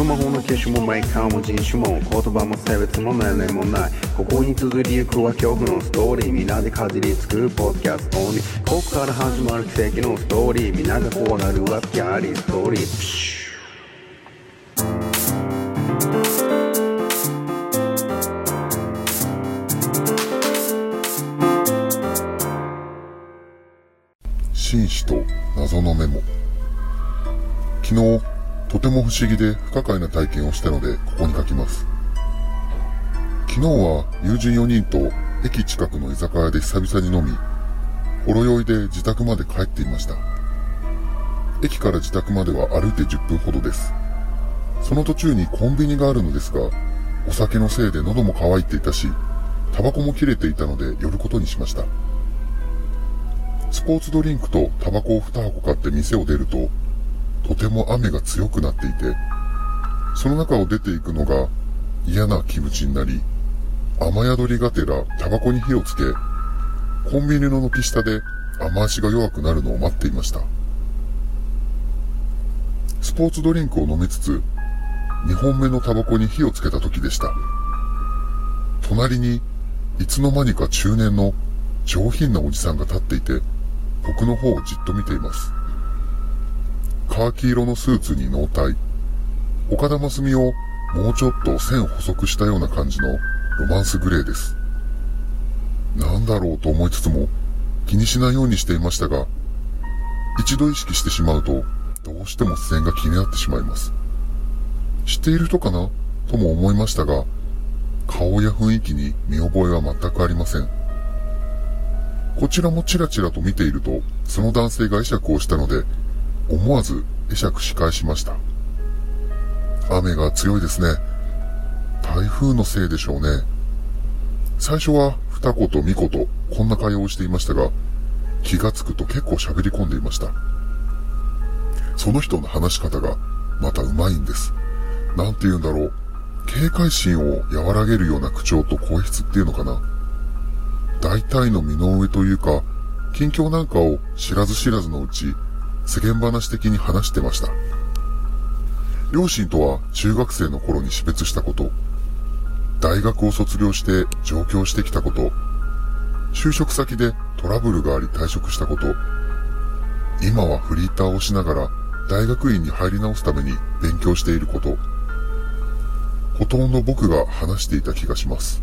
スマホの機種もメーカーも人種も言葉も性別も年齢もない。ここに綴りゆくは恐怖のストーリーみんなでかじりつくポッドキャストオンリーここから始まる奇跡のストーリーみんなが怖がるはギャリーストーリー。紳士と謎のメモ。昨日、とても不思議で不可解な体験をしたので、ここに書きます。昨日は友人4人と駅近くの居酒屋で久々に飲み、ほろ酔いで自宅まで帰っていました。駅から自宅までは歩いて10分ほどです。その途中にコンビニがあるのですが、お酒のせいで喉も渇いていたし、タバコも切れていたので寄ることにしました。スポーツドリンクとタバコを2箱買って店を出ると、とても雨が強くなっていて、その中を出ていくのが嫌な気持ちになり、雨宿りがてらタバコに火をつけ、コンビニの軒下で雨足が弱くなるのを待っていました。スポーツドリンクを飲みつつ、2本目のタバコに火をつけた時でした。隣に、いつの間にか中年の上品なおじさんが立っていて、僕の方をじっと見ています。カーキ色のスーツにノータイ。岡田真澄をもうちょっと線細くしたような感じのロマンスグレーです。なんだろうと思いつつも気にしないようにしていましたが、一度意識してしまうとどうしても視線が気になってしまいます。知っている人かな？とも思いましたが、顔や雰囲気に見覚えは全くありません。こちらもチラチラと見ていると、その男性が会釈をしたので、思わず会釈し返しました。雨が強いですね。台風のせいでしょうね。最初は二言三言、こんな会話をしていましたが、気がつくと結構喋り込んでいました。その人の話し方がまた上手いんです。なんて言うんだろう。警戒心を和らげるような口調と声質っていうのかな。大体の身の上というか、近況なんかを知らず知らずのうち、世間話的に話してました。両親とは中学生の頃に死別したこと、大学を卒業して上京してきたこと、就職先でトラブルがあり退職したこと、今はフリーターをしながら大学院に入り直すために勉強していること、ほとんど僕が話していた気がします。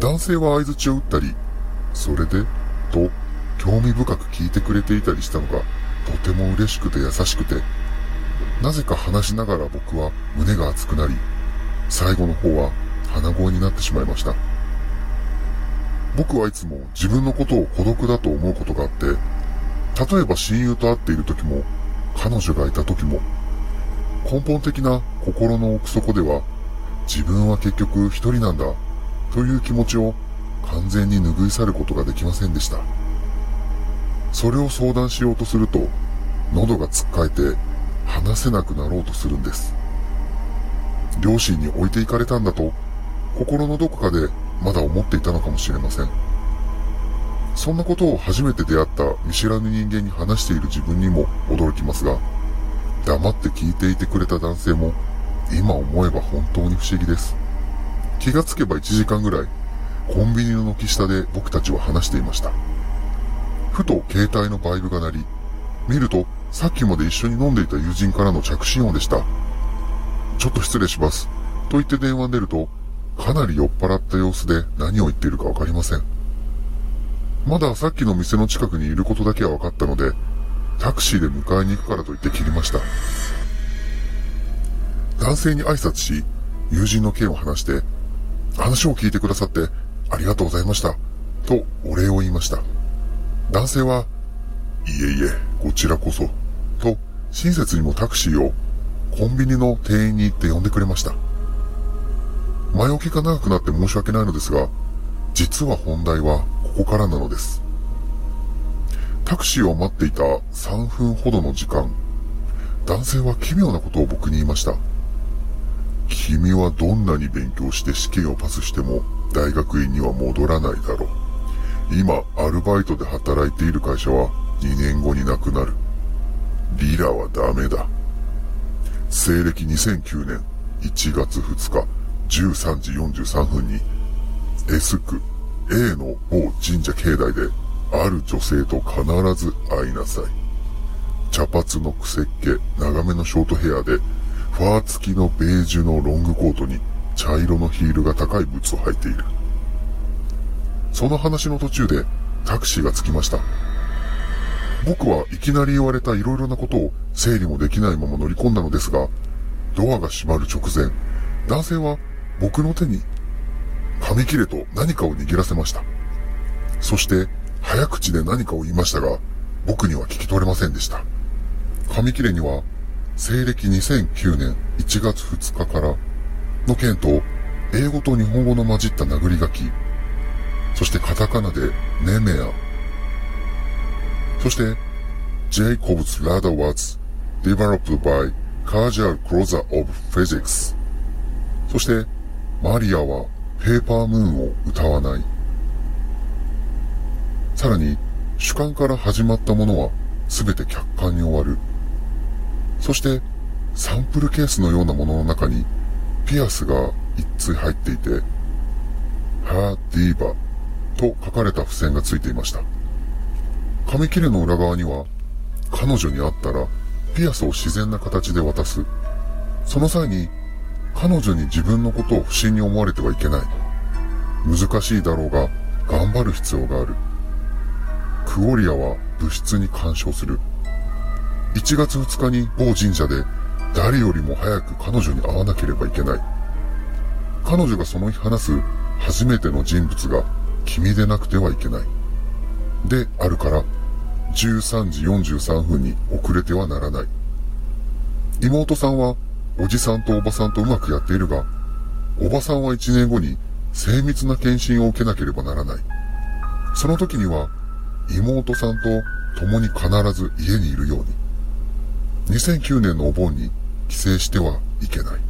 男性は合図を打ったり、それでと興味深く聞いてくれていたりしたのがとても嬉しくて優しくて、なぜか話しながら僕は胸が熱くなり、最後の方は鼻声になってしまいました。僕はいつも自分のことを孤独だと思うことがあって、例えば親友と会っている時も、彼女がいた時も、根本的な心の奥底では、自分は結局一人なんだ、という気持ちを完全に拭い去ることができませんでした。それを相談しようとすると、喉がつっかえて話せなくなろうとするんです。両親に置いていかれたんだと、心のどこかでまだ思っていたのかもしれません。そんなことを初めて出会った見知らぬ人間に話している自分にも驚きますが、黙って聞いていてくれた男性も、今思えば本当に不思議です。気がつけば1時間ぐらい、コンビニの軒下で僕たちは話していました。ふと携帯のバイブが鳴り、見るとさっきまで一緒に飲んでいた友人からの着信音でした。ちょっと失礼します。と言って電話に出ると、かなり酔っ払った様子で何を言っているかわかりません。まださっきの店の近くにいることだけは分かったので、タクシーで迎えに行くからと言って切りました。男性に挨拶し、友人の件を話して、話を聞いてくださってありがとうございました。とお礼を言いました。男性は、いえいえ、こちらこそ。と、親切にもタクシーをコンビニの店員に行って呼んでくれました。前置きが長くなって申し訳ないのですが、実は本題はここからなのです。タクシーを待っていた3分ほどの時間、男性は奇妙なことを僕に言いました。君はどんなに勉強して試験をパスしても大学院には戻らないだろう。今、アルバイトで働いている会社は2年後になくなる。リラはダメだ。西暦2009年1月2日13時43分に、エスク A の某神社境内で、ある女性と必ず会いなさい。茶髪のくせっ毛、長めのショートヘアで、ファー付きのベージュのロングコートに茶色のヒールが高いブーツを履いている。その話の途中でタクシーが着きました。僕はいきなり言われた色々なことを整理もできないまま乗り込んだのですが、ドアが閉まる直前、男性は僕の手に紙切れと何かを握らせました。そして早口で何かを言いましたが、僕には聞き取れませんでした。紙切れには、西暦2009年1月2日からの件と、英語と日本語の混じった殴り書き、そしてカタカナでネメア、そして、Jacob's ladder was developed by Casual Closer of Physics そして、マリアはペーパームーンを歌わない。さらに、主観から始まったものは全て客観に終わる。そして、サンプルケースのようなものの中に、ピアスが一対入っていて、ハーディーバと書かれた付箋がついていました。紙切れの裏側には、彼女に会ったら、ピアスを自然な形で渡す。その際に、彼女に自分のことを不審に思われてはいけない。難しいだろうが、頑張る必要がある。クオリアは物質に干渉する。1月2日に某神社で誰よりも早く彼女に会わなければいけない。彼女がその日話す初めての人物が君でなくてはいけない。であるから、13時43分に遅れてはならない。妹さんはおじさんとおばさんとうまくやっているが、おばさんは1年後に精密な検診を受けなければならない。その時には、妹さんと共に必ず家にいるように。2009年のお盆に帰省してはいけない。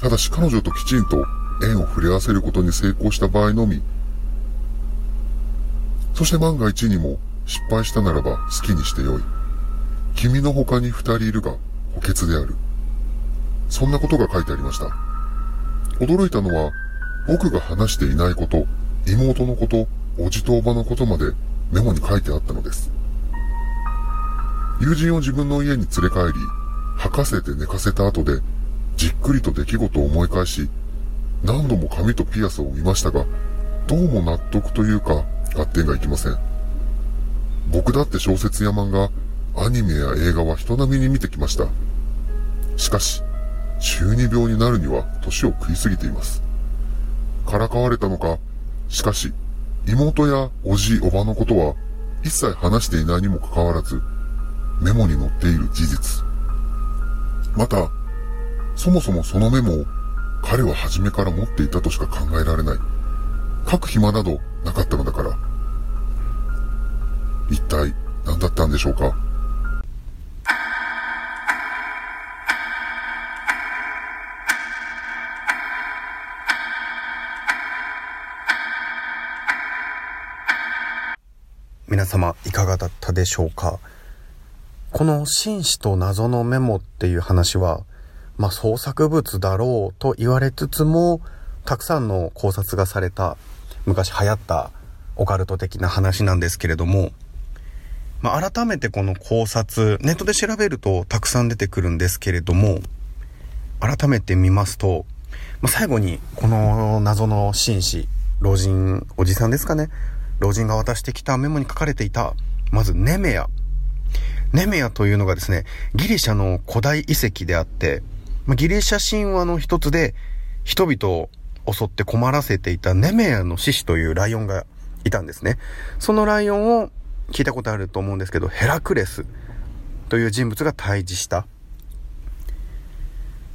ただし彼女ときちんと縁を触れ合わせることに成功した場合のみ、そして万が一にも失敗したならば好きにしてよい。君の他に二人いるが補欠である。そんなことが書いてありました。驚いたのは、僕が話していないこと、妹のこと、おじとおばのことまでメモに書いてあったのです。友人を自分の家に連れ帰り、吐かせて寝かせた後で、じっくりと出来事を思い返し、何度も髪とピアスを見ましたが、どうも納得というか、合点がいきません。僕だって小説や漫画、アニメや映画は人並みに見てきました。しかし、中二病になるには年を食いすぎています。からかわれたのか、しかし、妹やおじい、おばのことは一切話していないにもかかわらず、メモに載っている事実。また、そもそもそのメモを彼は初めから持っていたとしか考えられない。書く暇などなかったのだから。一体何だったんでしょうか？皆様いかがだったでしょうか？この紳士と謎のメモっていう話は、まあ、創作物だろうと言われつつも、たくさんの考察がされた、昔流行ったオカルト的な話なんですけれども、まあ、改めてこの考察、ネットで調べるとたくさん出てくるんですけれども、改めて見ますと、まあ、最後にこの謎の紳士、老人、おじさんですかね、老人が渡してきたメモに書かれていた、まずネメア。ネメアというのがですね、ギリシャの古代遺跡であって、まギリシャ神話の一つで人々を襲って困らせていたネメアの獅子というライオンがいたんですね。そのライオンを聞いたことあると思うんですけど、ヘラクレスという人物が退治した。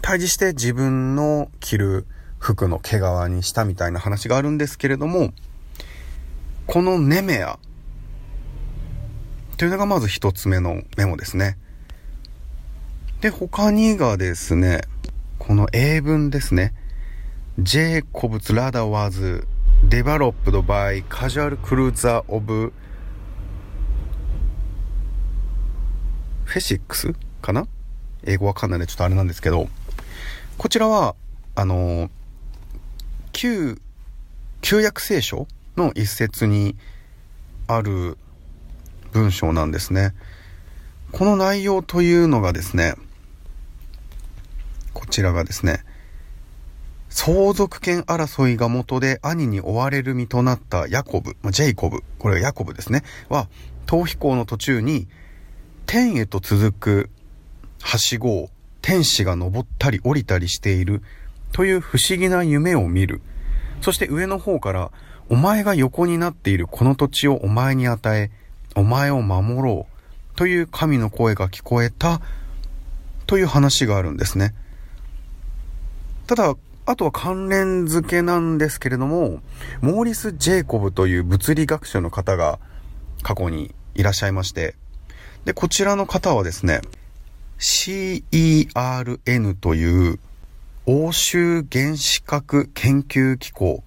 退治して自分の着る服の毛皮にしたみたいな話があるんですけれども、このネメアというのがまず一つ目のメモですね。で、他にがですね、この英文ですね。Jacob's ladder was developed by casual cruiser of フェシックス？かな？英語わかんないんでちょっとあれなんですけど、こちらは、あの、旧、旧約聖書の一節にある文章なんですね。この内容というのがですね、こちらがですね、相続権争いが元で兄に追われる身となったヤコブ、ジェイコブ、これがヤコブですね、は、逃避行の途中に、天へと続くはしごを天使が登ったり降りたりしているという不思議な夢を見る。そして上の方から、お前が横になっているこの土地をお前に与え、お前を守ろうという神の声が聞こえたという話があるんですね。ただ、あとは関連付けなんですけれども、モーリス・ジェイコブという物理学者の方が過去にいらっしゃいまして、で、こちらの方はですね、CERN という欧州原子核研究機構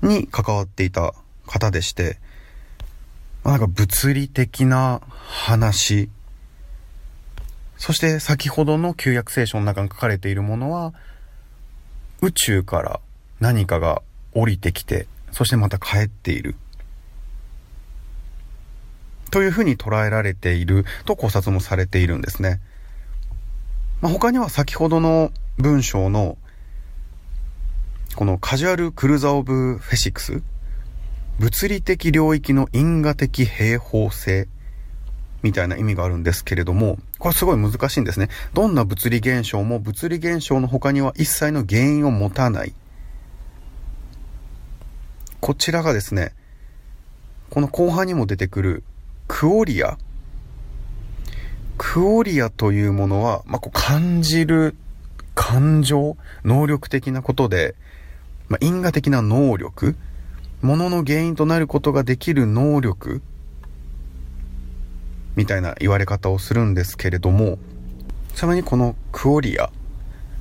に関わっていた方でして、まなんか物理的な話、そして先ほどの旧約聖書の中に書かれているものは、宇宙から何かが降りてきて、そしてまた帰っている。というふうに捉えられていると考察もされているんですね。まあ、他には先ほどの文章のこのカジュアルクルーザオブフェシクス物理的領域の因果的平方性みたいな意味があるんですけれども、これすごい難しいんですね。どんな物理現象も物理現象の他には一切の原因を持たない。こちらがですね、この後半にも出てくるクオリア。クオリアというものは、まあ、こう感じる感情、能力的なことで、まあ、因果的な能力、ものの原因となることができる能力みたいな言われ方をするんですけれども、さらにこのクオリア。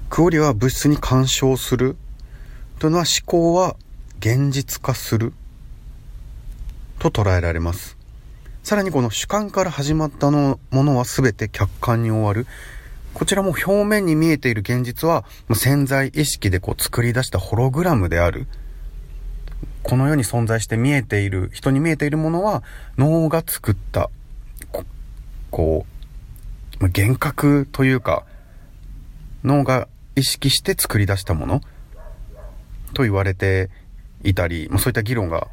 クオリアは物質に干渉するというのは思考は現実化すると捉えられます。さらにこの主観から始まったのものは全て客観に終わる。こちらも表面に見えている現実は潜在意識でこう作り出したホログラムである。この世に存在して見えている、人に見えているものは脳が作ったこう、幻覚というか、脳が意識して作り出したものと言われていたり、まあ、そういった議論が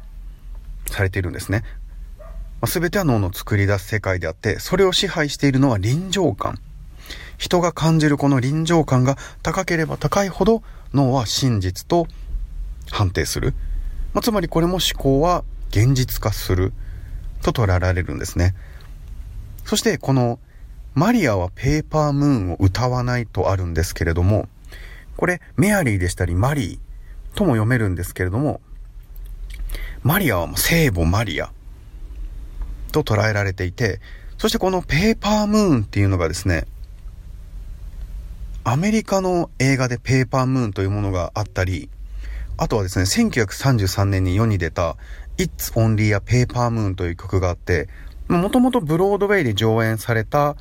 されているんですね。まあ、全ては脳の作り出す世界であって、それを支配しているのは臨場感。人が感じるこの臨場感が高ければ高いほど脳は真実と判定する。まあ、つまりこれも思考は現実化すると捉えられるんですね。そしてこのマリアはペーパームーンを歌わないとあるんですけれども、これメアリーでしたりマリーとも読めるんですけれども、マリアはもう聖母マリアと捉えられていて、そしてこのペーパームーンっていうのがですね、アメリカの映画でペーパームーンというものがあったり、あとはですね、1933年に世に出た It's Only a Paper Moon という曲があって、もともとブロードウェイで上演された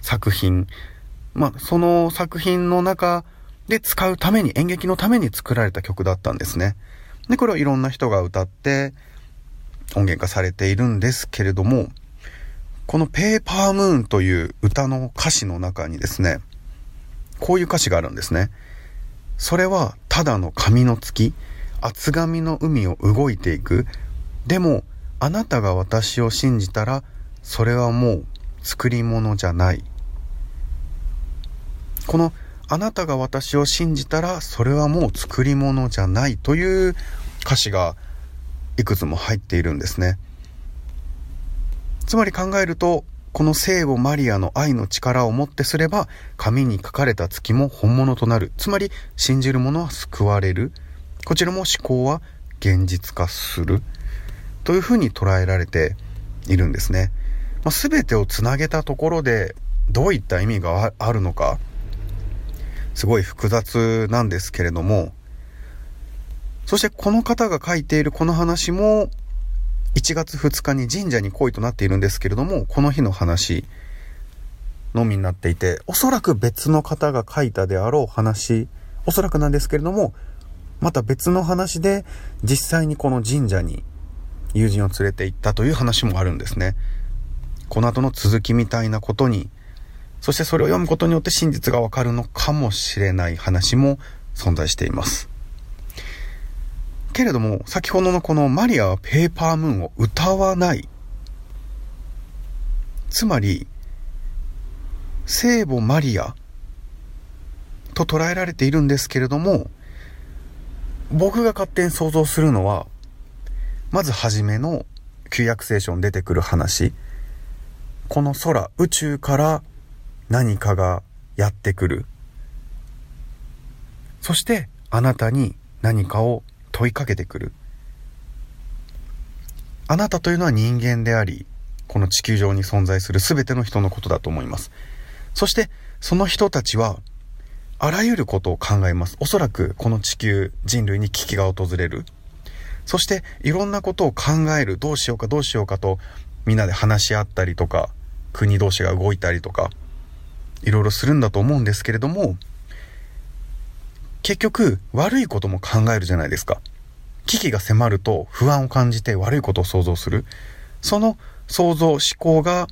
作品。まあ、その作品の中で使うために、演劇のために作られた曲だったんですね。で、これをいろんな人が歌って音源化されているんですけれども、このペーパームーンという歌の歌詞の中にですね、こういう歌詞があるんですね。それはただの紙の月、厚紙の海を動いていく。でも、あなたが私を信じたら、それはもう作り物じゃない。この、あなたが私を信じたら、それはもう作り物じゃないという歌詞がいくつも入っているんですね。つまり考えると、この聖母マリアの愛の力をもってすれば、紙に書かれた月も本物となる。つまり、信じる者は救われる。こちらも思考は現実化する。というふうに捉えられているんですね。まあ、全てをつなげたところでどういった意味があるのかすごい複雑なんですけれどもそしてこの方が書いているこの話も1月2日に神社に来いとなっているんですけれどもこの日の話のみになっていて、おそらく別の方が書いたであろう話、おそらくなんですけれども、また別の話で実際にこの神社に友人を連れて行ったという話もあるんですね。この後の続きみたいなことに、そしてそれを読むことによって真実がわかるのかもしれない話も存在しています。けれども、先ほどのこのマリアはペーパームーンを歌わない。つまり、聖母マリアと捉えられているんですけれども、僕が勝手に想像するのは、まずはじめの旧約聖書に出てくる話、この空、宇宙から何かがやってくる。そしてあなたに何かを問いかけてくる。あなたというのは人間であり、この地球上に存在する全ての人のことだと思います。そして、その人たちは、あらゆることを考えます。おそらく、この地球、人類に危機が訪れる。そして、いろんなことを考える。どうしようかどうしようかと、みんなで話し合ったりとか、国同士が動いたりとか、いろいろするんだと思うんですけれども、結局、悪いことも考えるじゃないですか。危機が迫ると不安を感じて悪いことを想像する。その想像、思考が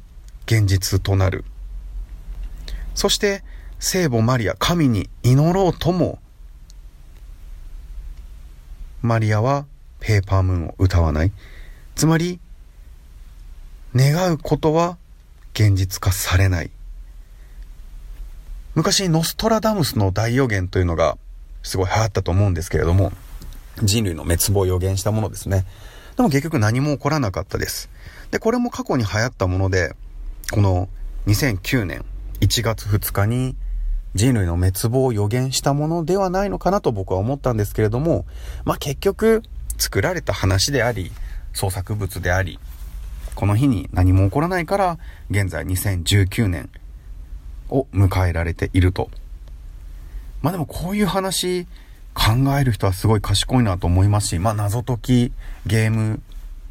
現実となる。そして、聖母マリア、神に祈ろうとも、マリアはペーパームーンを歌わない？つまり、願うことは現実化されない。昔、ノストラダムスの大予言というのがすごい流行ったと思うんですけれども、人類の滅亡を予言したものですね。でも結局何も起こらなかったです。で、これも過去に流行ったもので、この2009年1月2日に人類の滅亡を予言したものではないのかなと僕は思ったんですけれども、まあ結局作られた話であり、創作物であり、この日に何も起こらないから、現在2019年を迎えられていると。まあでもこういう話考える人はすごい賢いなと思いますし、まあ謎解きゲーム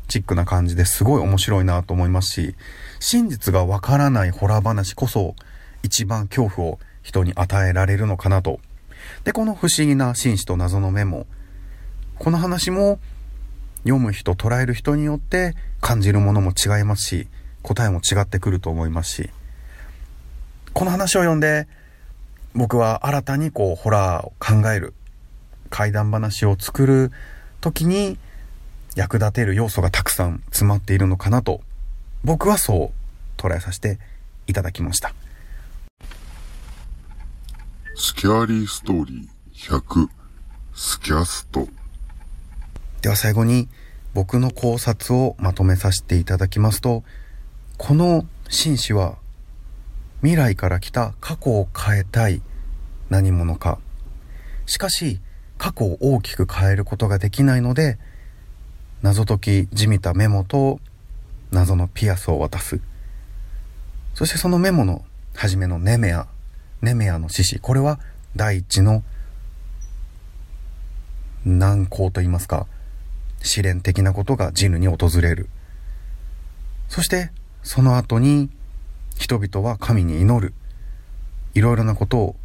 チックな感じですごい面白いなと思いますし、真実がわからないホラー話こそ一番恐怖を人に与えられるのかなと。で、この不思議な紳士と謎のメモ。この話も読む人、捉える人によって感じるものも違いますし、答えも違ってくると思いますし、この話を読んで、僕は新たにこう、ホラーを考える、怪談話を作る時に役立てる要素がたくさん詰まっているのかなと、僕はそう捉えさせていただきました。スキャーリーストーリー100スキャストでは最後に僕の考察をまとめさせていただきますと、この紳士は未来から来た過去を変えたい何者か。しかし過去を大きく変えることができないので、謎解きじみたメモと謎のピアスを渡す。そしてそのメモの初めのネメア、ネメアの獅子、これは第一の難航と言いますか、試練的なことがジヌに訪れる。そして、その後に、人々は神に祈る。いろいろなことを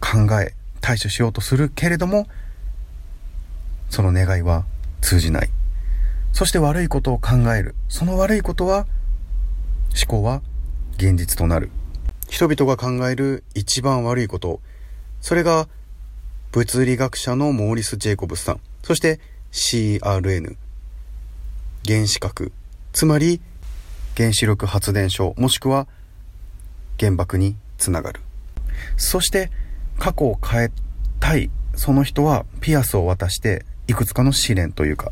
考え、対処しようとするけれども、その願いは通じない。そして悪いことを考える。その悪いことは、思考は現実となる。人々が考える一番悪いこと、それが物理学者のモーリス・ジェイコブスさん。そして CRN、原子核、つまり原子力発電所もしくは原爆につながる。そして過去を変えたいその人はピアスを渡していくつかの試練というか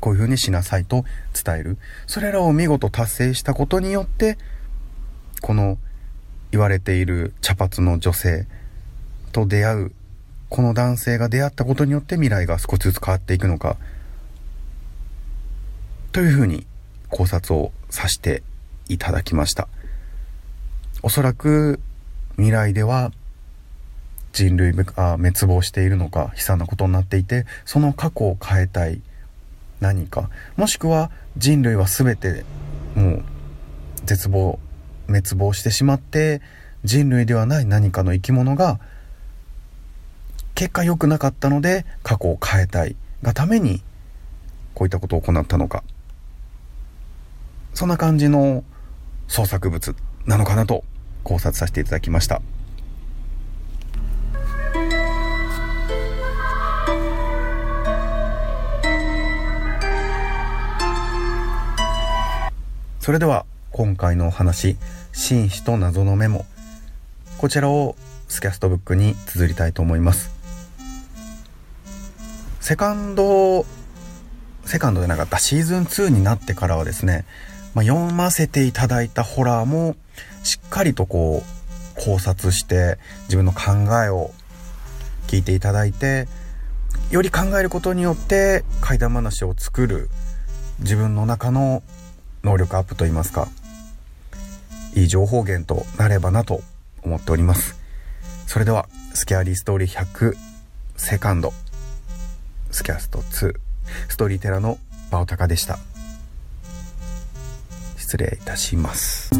こういう風にしなさいと伝える。それらを見事達成したことによってこの言われている茶髪の女性と出会うこの男性が出会ったことによって未来が少しずつ変わっていくのか、というふうに考察をさせていただきました。おそらく未来では人類が滅亡しているのか悲惨なことになっていて、その過去を変えたい何か、もしくは人類は全てもう絶望滅亡してしまって人類ではない何かの生き物が結果良くなかったので過去を変えたい。がためにこういったことを行ったのか。そんな感じの創作物なのかなと考察させていただきました。それでは今回のお話「紳士と謎のメモ」こちらをスキャストブックに綴りたいと思います。セカンドセカンドでなかったシーズン2になってからはですね、まあ、読ませていただいたホラーもしっかりとこう考察して自分の考えを聞いていただいてより考えることによって怪談話を作る自分の中の能力アップといいますかいい情報源となればなと思っております。それではスキャリーストーリー100セカンド。スキャスト2ストーリーテラのバオタカでした。失礼いたします。